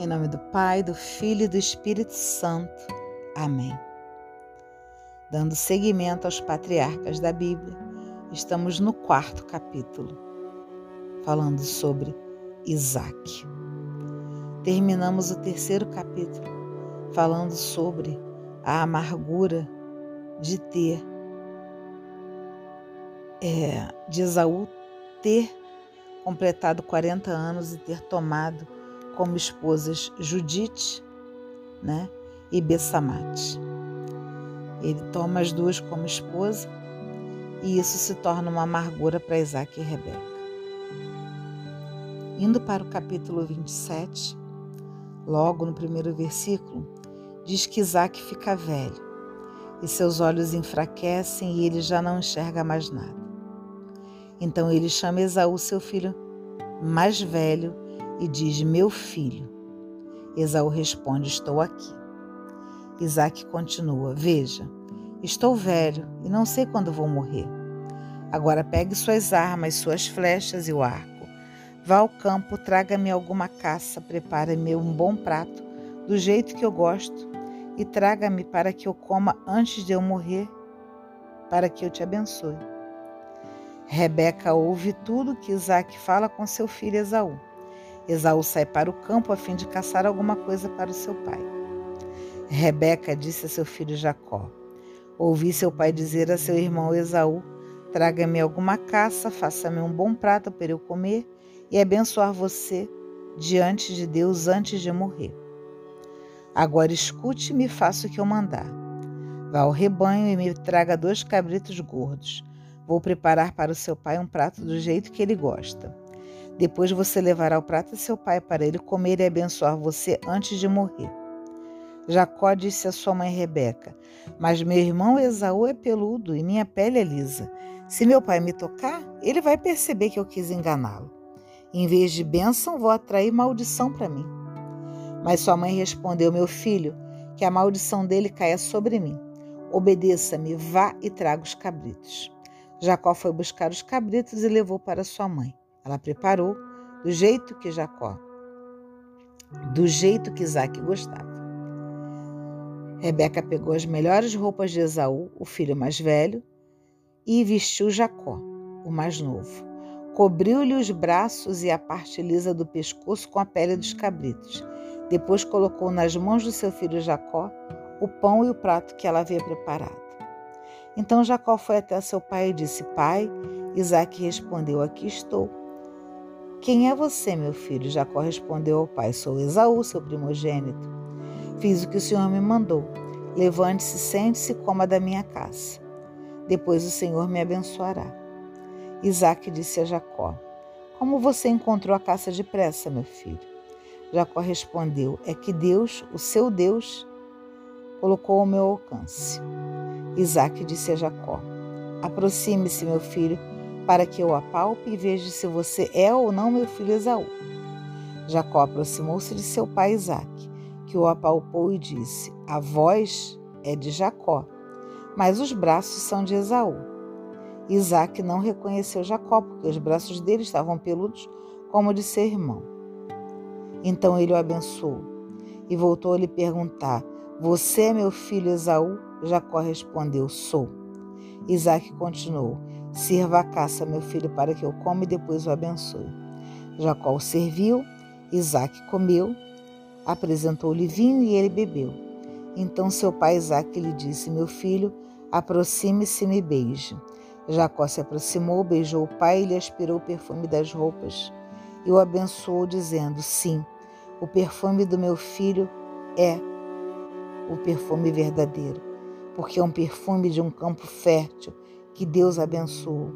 Em nome do Pai, do Filho e do Espírito Santo. Amém. Dando seguimento aos patriarcas da Bíblia, estamos no quarto capítulo, falando sobre Isaac. Terminamos o terceiro capítulo falando sobre a amargura de ter, é, de Esaú ter completado 40 anos e ter tomado como esposas Judite né, e Bessamate. Ele toma as duas como esposa e isso se torna uma amargura para Isaac e Rebeca. Indo para o capítulo 27, logo no primeiro versículo, diz que Isaac fica velho e seus olhos enfraquecem e ele já não enxerga mais nada. Então ele chama Esaú, seu filho mais velho, e diz: Meu filho. Esaú responde: Estou aqui. Isaac continua: Veja, estou velho e não sei quando vou morrer. Agora pegue suas armas, suas flechas e o arco. Vá ao campo, traga-me alguma caça, prepare-me um bom prato, do jeito que eu gosto, e traga-me para que eu coma antes de eu morrer, para que eu te abençoe. Rebeca ouve tudo que Isaac fala com seu filho Esaú. Esaú sai para o campo a fim de caçar alguma coisa para o seu pai. Rebeca disse a seu filho Jacó: Ouvi seu pai dizer a seu irmão Esaú: Traga-me alguma caça, faça-me um bom prato para eu comer e abençoar você diante de Deus antes de morrer. Agora escute-me e faça o que eu mandar. Vá ao rebanho e me traga dois cabritos gordos. Vou preparar para o seu pai um prato do jeito que ele gosta. Depois você levará o prato a seu pai para ele comer e abençoar você antes de morrer. Jacó disse a sua mãe Rebeca: Mas meu irmão Esaú é peludo e minha pele é lisa. Se meu pai me tocar, ele vai perceber que eu quis enganá-lo. Em vez de bênção, vou atrair maldição para mim. Mas sua mãe respondeu: Meu filho, que a maldição dele caia sobre mim. Obedeça-me, vá e traga os cabritos. Jacó foi buscar os cabritos e levou para sua mãe. Ela preparou do jeito que Jacó, do jeito que Isaac gostava. Rebeca pegou as melhores roupas de Esaú, o filho mais velho, e vestiu Jacó, o mais novo. Cobriu-lhe os braços e a parte lisa do pescoço com a pele dos cabritos. Depois colocou nas mãos do seu filho Jacó o pão e o prato que ela havia preparado. Então Jacó foi até seu pai e disse: Pai, Isaac respondeu: Aqui estou. Quem é você, meu filho? Jacó respondeu ao pai: Sou Esaú, seu primogênito. Fiz o que o Senhor me mandou. Levante-se, sente-se coma da minha caça. Depois o Senhor me abençoará. Isaac disse a Jacó: Como você encontrou a caça depressa, meu filho? Jacó respondeu: É que Deus, o seu Deus, colocou ao meu alcance. Isaac disse a Jacó: Aproxime-se, meu filho, para que eu apalpe e veja se você é ou não meu filho Esaú. Jacó aproximou-se de seu pai Isaac, que o apalpou e disse: A voz é de Jacó, mas os braços são de Esaú. Isaac não reconheceu Jacó, porque os braços dele estavam peludos como de seu irmão. Então ele o abençoou e voltou a lhe perguntar: Você é meu filho Esaú? Jacó respondeu: Sou. Isaac continuou: Sirva a caça, meu filho, para que eu coma e depois o abençoe. Jacó o serviu, Isaac comeu, apresentou-lhe vinho e ele bebeu. Então seu pai Isaac lhe disse: Meu filho, aproxime-se e me beije. Jacó se aproximou, beijou o pai e lhe aspirou o perfume das roupas e o abençoou, dizendo: Sim, o perfume do meu filho é o perfume verdadeiro porque é um perfume de um campo fértil que Deus abençoou.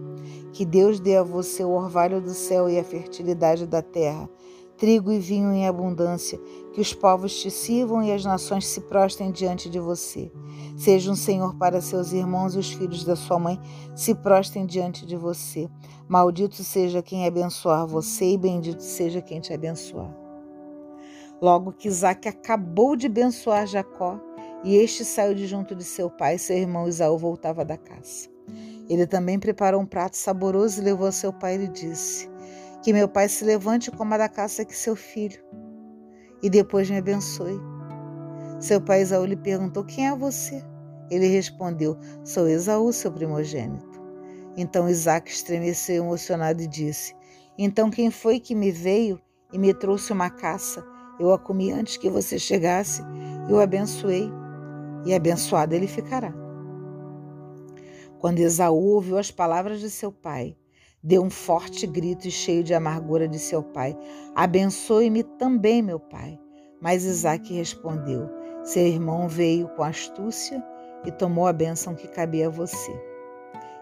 Que Deus dê a você o orvalho do céu e a fertilidade da terra, trigo e vinho em abundância, que os povos te sirvam e as nações se prostrem diante de você. Seja um Senhor para seus irmãos e os filhos da sua mãe se prostrem diante de você. Maldito seja quem abençoar você e bendito seja quem te abençoar. Logo que Isaac acabou de abençoar Jacó, e este saiu de junto de seu pai, seu irmão Isaú voltava da caça. Ele também preparou um prato saboroso e levou a seu pai e disse: Que meu pai se levante e coma da caça que seu filho. e depois me abençoe. Seu pai Esaú lhe perguntou: Quem é você? Ele respondeu: Sou Esaú, seu primogênito. Então Isaac estremeceu emocionado e disse: Então quem foi que me veio e me trouxe uma caça? Eu a comi antes que você chegasse, eu abençoei, e abençoado ele ficará. Quando Esaú ouviu as palavras de seu pai, deu um forte grito e cheio de amargura de seu pai: Abençoe-me também, meu pai. Mas Isaac respondeu: Seu irmão veio com astúcia e tomou a bênção que cabia a você.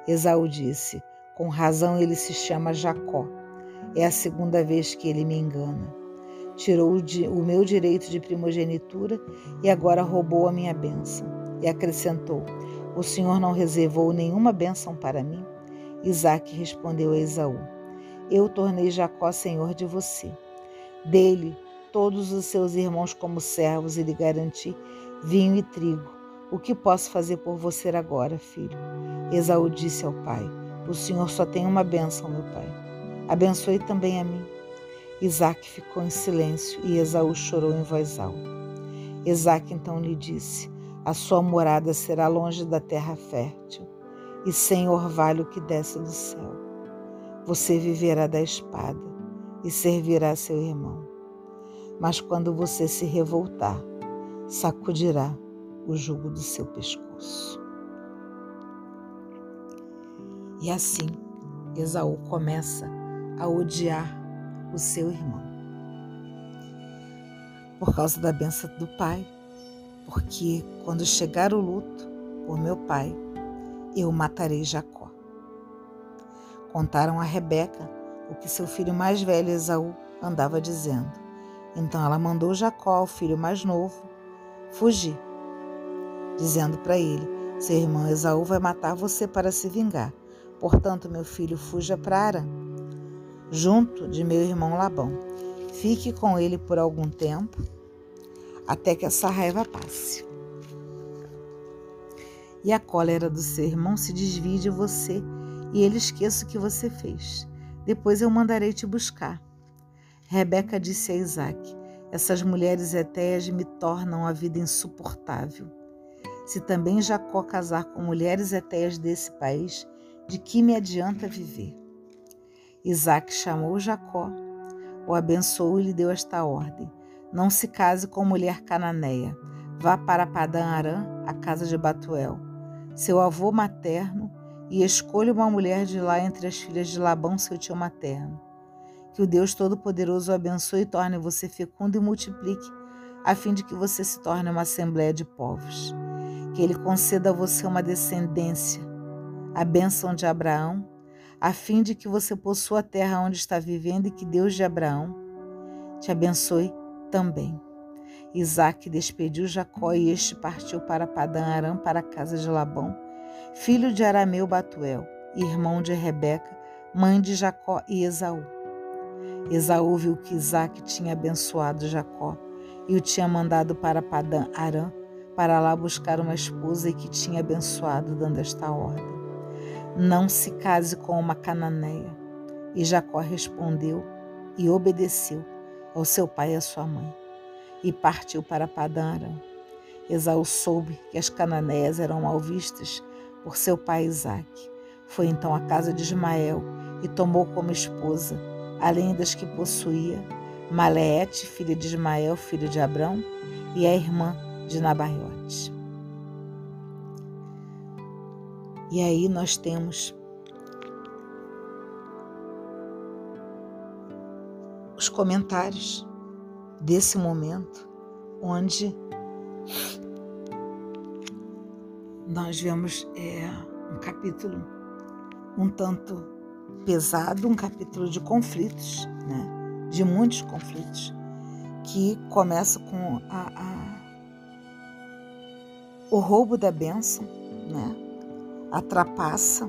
Esaú disse: Com razão ele se chama Jacó. É a segunda vez que ele me engana. Tirou o meu direito de primogenitura e agora roubou a minha bênção. E acrescentou: O Senhor não reservou nenhuma bênção para mim? Isaac respondeu a Esaú: Eu tornei Jacó senhor de você. Dele, todos os seus irmãos como servos e lhe garanti vinho e trigo. O que posso fazer por você agora, filho? Esaú disse ao pai: O senhor só tem uma bênção, meu pai. Abençoe também a mim. Isaac ficou em silêncio e Esaú chorou em voz alta. Isaac então lhe disse: A sua morada será longe da terra fértil e sem orvalho que desce do céu. Você viverá da espada e servirá seu irmão. Mas quando você se revoltar, sacudirá o jugo do seu pescoço. E assim, Esaú começa a odiar o seu irmão. Por causa da benção do pai, porque quando chegar o luto por meu pai, eu matarei Jacó. Contaram a Rebeca o que seu filho mais velho Esaú andava dizendo. Então ela mandou Jacó, o filho mais novo, fugir, dizendo para ele: Seu irmão Esaú vai matar você para se vingar. Portanto, meu filho, fuja para Arã, junto de meu irmão Labão. Fique com ele por algum tempo, até que essa raiva passe e a cólera do seu irmão se desvie de você e ele esqueça o que você fez. Depois eu mandarei te buscar. Rebeca disse a Isaac: Essas mulheres etéias me tornam a vida insuportável. Se também Jacó casar com mulheres etéias desse país, de que me adianta viver? Isaac chamou Jacó, o abençoou e lhe deu esta ordem: Não se case com mulher cananeia. Vá para Padã Arã, a casa de Batuel seu avô materno, e escolha uma mulher de lá entre as filhas de Labão, seu tio materno. Que o Deus Todo-Poderoso abençoe e torne você fecundo e multiplique, a fim de que você se torne uma assembléia de povos. Que ele conceda a você uma descendência, a bênção de Abraão, a fim de que você possua a terra onde está vivendo e que Deus de Abraão te abençoe também. Isaac despediu Jacó e este partiu para Padã Aram, para a casa de Labão, filho de Arameu Batuel, irmão de Rebeca, mãe de Jacó e Esaú. Esaú viu que Isaac tinha abençoado Jacó e o tinha mandado para Padã Aram, para lá buscar uma esposa e que tinha abençoado, dando esta ordem: Não se case com uma cananeia. E Jacó respondeu e obedeceu ao seu pai e à sua mãe e partiu para Padara. Esaú soube que as cananeias eram mal vistas por seu pai Isaque. Foi então à casa de Ismael e tomou como esposa, além das que possuía, Maleete, filha de Ismael, filho de Abrão, e a irmã de Nabaiote. E aí nós temos comentários desse momento onde nós vemos é, um capítulo um tanto pesado, um capítulo de conflitos, né? de muitos conflitos, que começa com a, a, o roubo da bênção, né? a trapaça,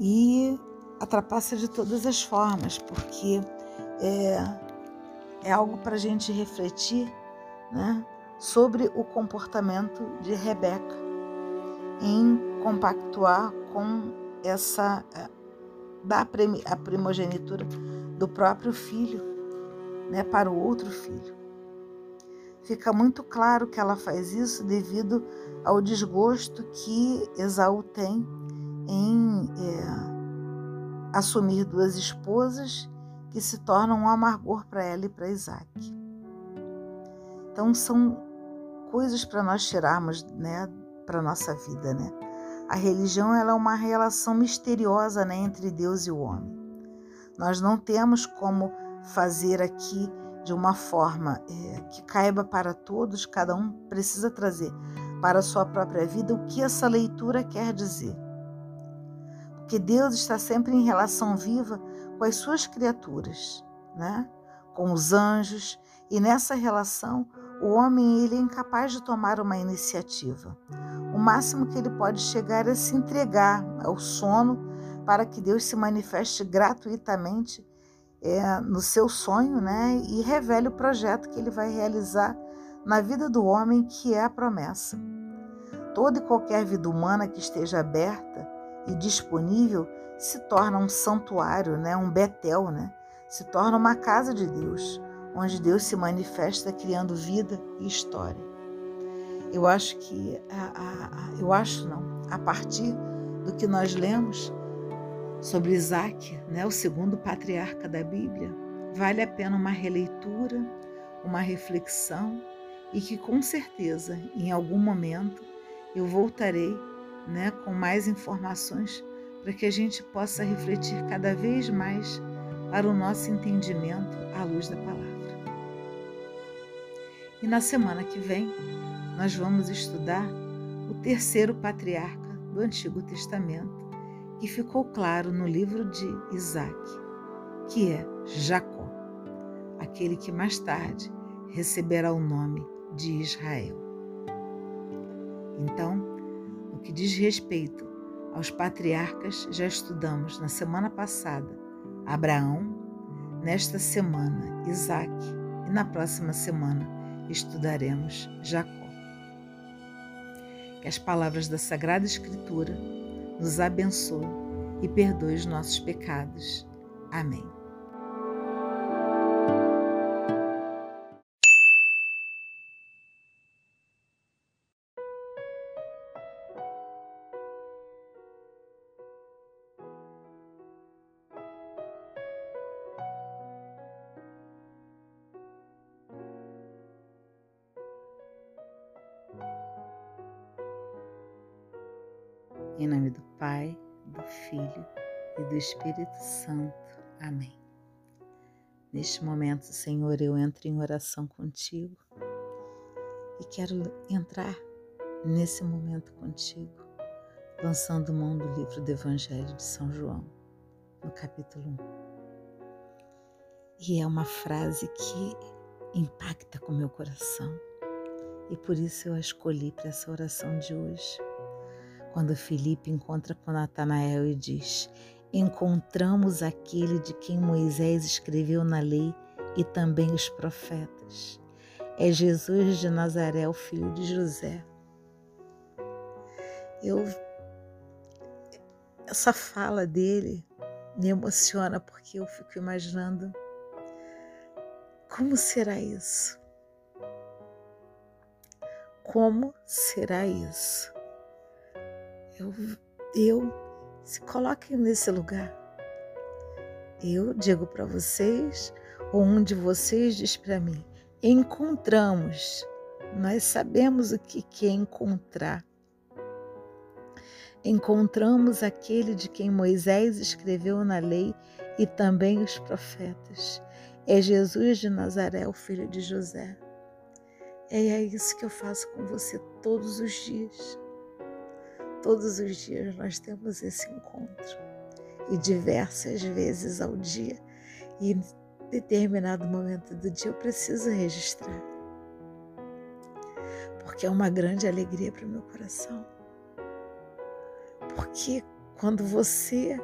e a trapaça de todas as formas, porque é, é algo para a gente refletir né, sobre o comportamento de Rebeca em compactuar com essa eh, da a primogenitura do próprio filho né, para o outro filho. Fica muito claro que ela faz isso devido ao desgosto que Esaú tem em é, assumir duas esposas que se tornam um amargor para ela e para Isaac. Então são coisas para nós tirarmos né, para a nossa vida. Né? A religião ela é uma relação misteriosa né, entre Deus e o homem. Nós não temos como fazer aqui de uma forma é, que caiba para todos, cada um precisa trazer para a sua própria vida o que essa leitura quer dizer. Porque Deus está sempre em relação viva com as suas criaturas, né? com os anjos, e nessa relação o homem ele é incapaz de tomar uma iniciativa. O máximo que ele pode chegar é se entregar ao sono para que Deus se manifeste gratuitamente é, no seu sonho né, e revele o projeto que ele vai realizar na vida do homem, que é a promessa. Toda e qualquer vida humana que esteja aberta e disponível se torna um santuário, né, um Betel, né, se torna uma casa de Deus, onde Deus se manifesta criando vida e história. Eu acho que, a, a, eu acho não, a partir do que nós lemos, sobre Isaac, né, o segundo patriarca da Bíblia, vale a pena uma releitura, uma reflexão e que com certeza em algum momento eu voltarei né, com mais informações para que a gente possa refletir cada vez mais para o nosso entendimento à luz da palavra. E na semana que vem nós vamos estudar o terceiro patriarca do Antigo Testamento, que ficou claro no livro de Isaac, que é Jacó, aquele que mais tarde receberá o nome de Israel. Então, no que diz respeito aos patriarcas, já estudamos na semana passada Abraão, nesta semana Isaac e na próxima semana estudaremos Jacó. Que as palavras da Sagrada Escritura nos abençoe e perdoe os nossos pecados. Amém. Em nome do Pai, do Filho e do Espírito Santo. Amém. Neste momento, Senhor, eu entro em oração contigo e quero entrar nesse momento contigo, lançando mão do livro do Evangelho de São João, no capítulo 1. E é uma frase que impacta com meu coração e por isso eu a escolhi para essa oração de hoje quando Felipe encontra com Natanael e diz: Encontramos aquele de quem Moisés escreveu na lei e também os profetas. É Jesus de Nazaré, o filho de José. Eu essa fala dele me emociona porque eu fico imaginando como será isso? Como será isso? Eu, eu se coloquem nesse lugar. Eu digo para vocês, ou um de vocês diz para mim: encontramos. Nós sabemos o que é encontrar. Encontramos aquele de quem Moisés escreveu na lei e também os profetas. É Jesus de Nazaré, o filho de José. É isso que eu faço com você todos os dias. Todos os dias nós temos esse encontro e diversas vezes ao dia. E em determinado momento do dia eu preciso registrar, porque é uma grande alegria para o meu coração. Porque quando você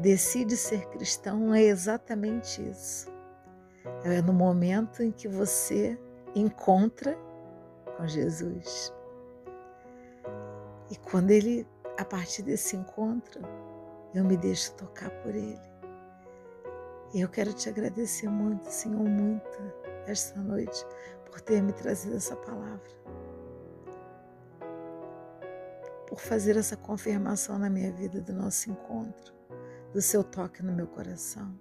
decide ser cristão, é exatamente isso. É no momento em que você encontra com Jesus. E quando ele, a partir desse encontro, eu me deixo tocar por ele. E eu quero te agradecer muito, Senhor, muito, esta noite, por ter me trazido essa palavra. Por fazer essa confirmação na minha vida do nosso encontro, do seu toque no meu coração,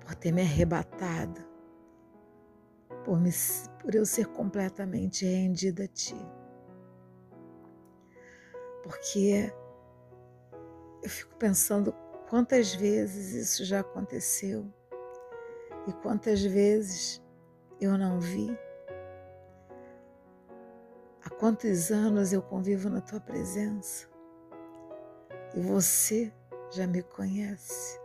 por ter me arrebatado, por, me, por eu ser completamente rendida a Ti. Porque eu fico pensando quantas vezes isso já aconteceu e quantas vezes eu não vi. Há quantos anos eu convivo na tua presença e você já me conhece.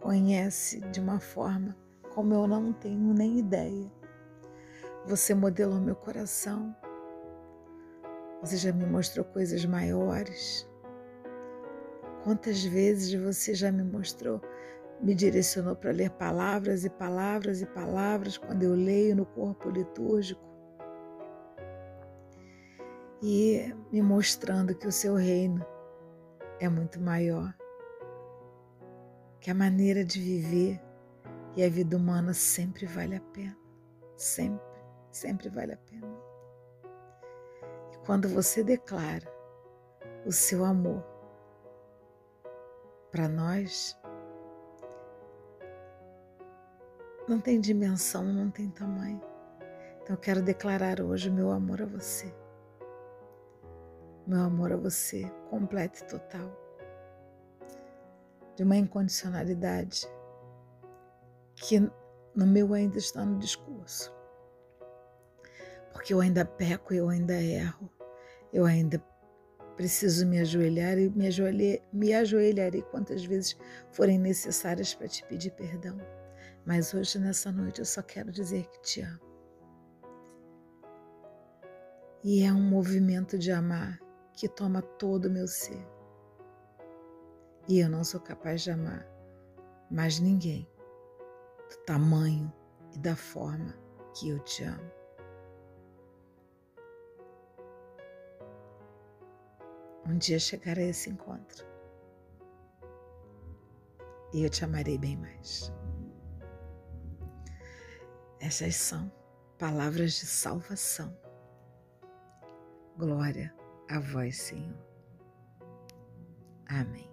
Conhece de uma forma como eu não tenho nem ideia. Você modelou meu coração. Você já me mostrou coisas maiores. Quantas vezes você já me mostrou, me direcionou para ler palavras e palavras e palavras quando eu leio no corpo litúrgico e me mostrando que o seu reino é muito maior, que a maneira de viver e a vida humana sempre vale a pena, sempre, sempre vale a pena. Quando você declara o seu amor para nós não tem dimensão, não tem tamanho. Então eu quero declarar hoje o meu amor a você. Meu amor a você, completo e total. De uma incondicionalidade que no meu ainda está no discurso. Porque eu ainda peco, eu ainda erro, eu ainda Preciso me ajoelhar e me, ajoelhar, me ajoelharei quantas vezes forem necessárias para te pedir perdão. Mas hoje, nessa noite, eu só quero dizer que te amo. E é um movimento de amar que toma todo o meu ser. E eu não sou capaz de amar mais ninguém do tamanho e da forma que eu te amo. Um dia chegará esse encontro e eu te amarei bem mais. Essas são palavras de salvação. Glória a vós, Senhor. Amém.